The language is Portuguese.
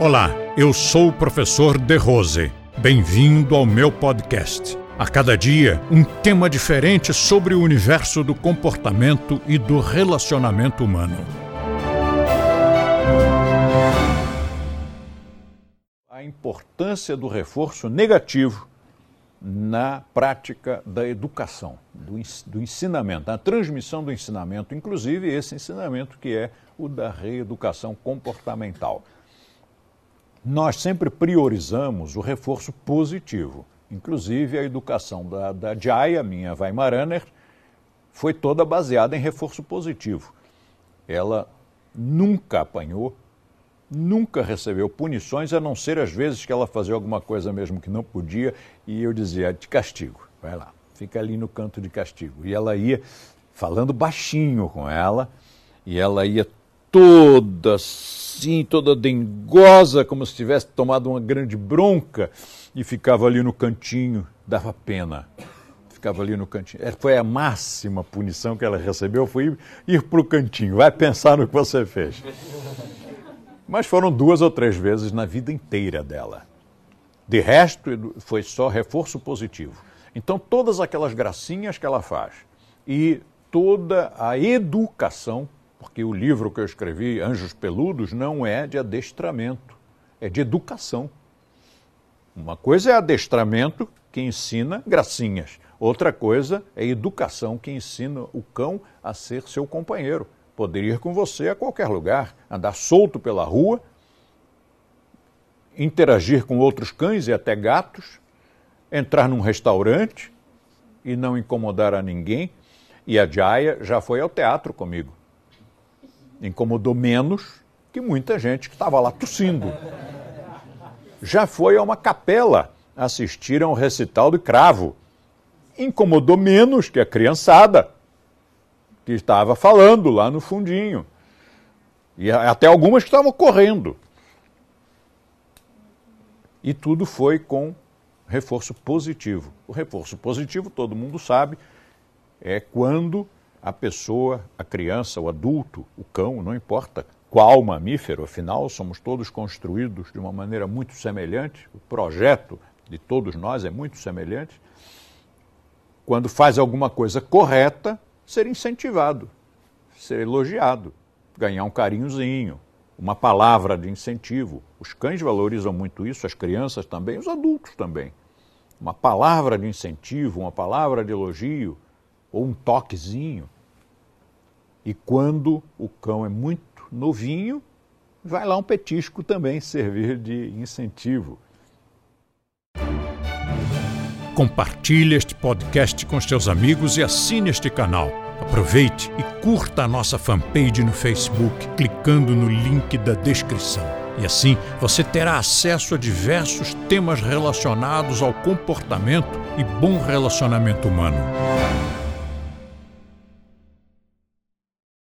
Olá, eu sou o professor De Rose. Bem-vindo ao meu podcast. A cada dia, um tema diferente sobre o universo do comportamento e do relacionamento humano. A importância do reforço negativo na prática da educação, do, ensinamento, na transmissão do ensinamento, inclusive esse ensinamento que é o da reeducação comportamental nós sempre priorizamos o reforço positivo. Inclusive, a educação da, da Jaya, minha Weimaraner, foi toda baseada em reforço positivo. Ela nunca apanhou, nunca recebeu punições, a não ser as vezes que ela fazia alguma coisa mesmo que não podia, e eu dizia, de castigo, vai lá, fica ali no canto de castigo. E ela ia falando baixinho com ela, e ela ia toda assim, toda dengosa, como se tivesse tomado uma grande bronca e ficava ali no cantinho, dava pena. Ficava ali no cantinho. É, foi a máxima punição que ela recebeu, foi ir para o cantinho. Vai pensar no que você fez. Mas foram duas ou três vezes na vida inteira dela. De resto, foi só reforço positivo. Então, todas aquelas gracinhas que ela faz e toda a educação porque o livro que eu escrevi, Anjos Peludos, não é de adestramento, é de educação. Uma coisa é adestramento que ensina gracinhas, outra coisa é educação que ensina o cão a ser seu companheiro, poder ir com você a qualquer lugar, andar solto pela rua, interagir com outros cães e até gatos, entrar num restaurante e não incomodar a ninguém. E a Jaya já foi ao teatro comigo incomodou menos que muita gente que estava lá tossindo. Já foi a uma capela assistir a um recital de cravo. Incomodou menos que a criançada que estava falando lá no fundinho. E até algumas que estavam correndo. E tudo foi com reforço positivo. O reforço positivo, todo mundo sabe, é quando a pessoa, a criança, o adulto, o cão, não importa qual mamífero, afinal, somos todos construídos de uma maneira muito semelhante, o projeto de todos nós é muito semelhante. Quando faz alguma coisa correta, ser incentivado, ser elogiado, ganhar um carinhozinho, uma palavra de incentivo. Os cães valorizam muito isso, as crianças também, os adultos também. Uma palavra de incentivo, uma palavra de elogio, ou um toquezinho. E quando o cão é muito novinho, vai lá um petisco também servir de incentivo. Compartilhe este podcast com seus amigos e assine este canal. Aproveite e curta a nossa fanpage no Facebook, clicando no link da descrição. E assim você terá acesso a diversos temas relacionados ao comportamento e bom relacionamento humano.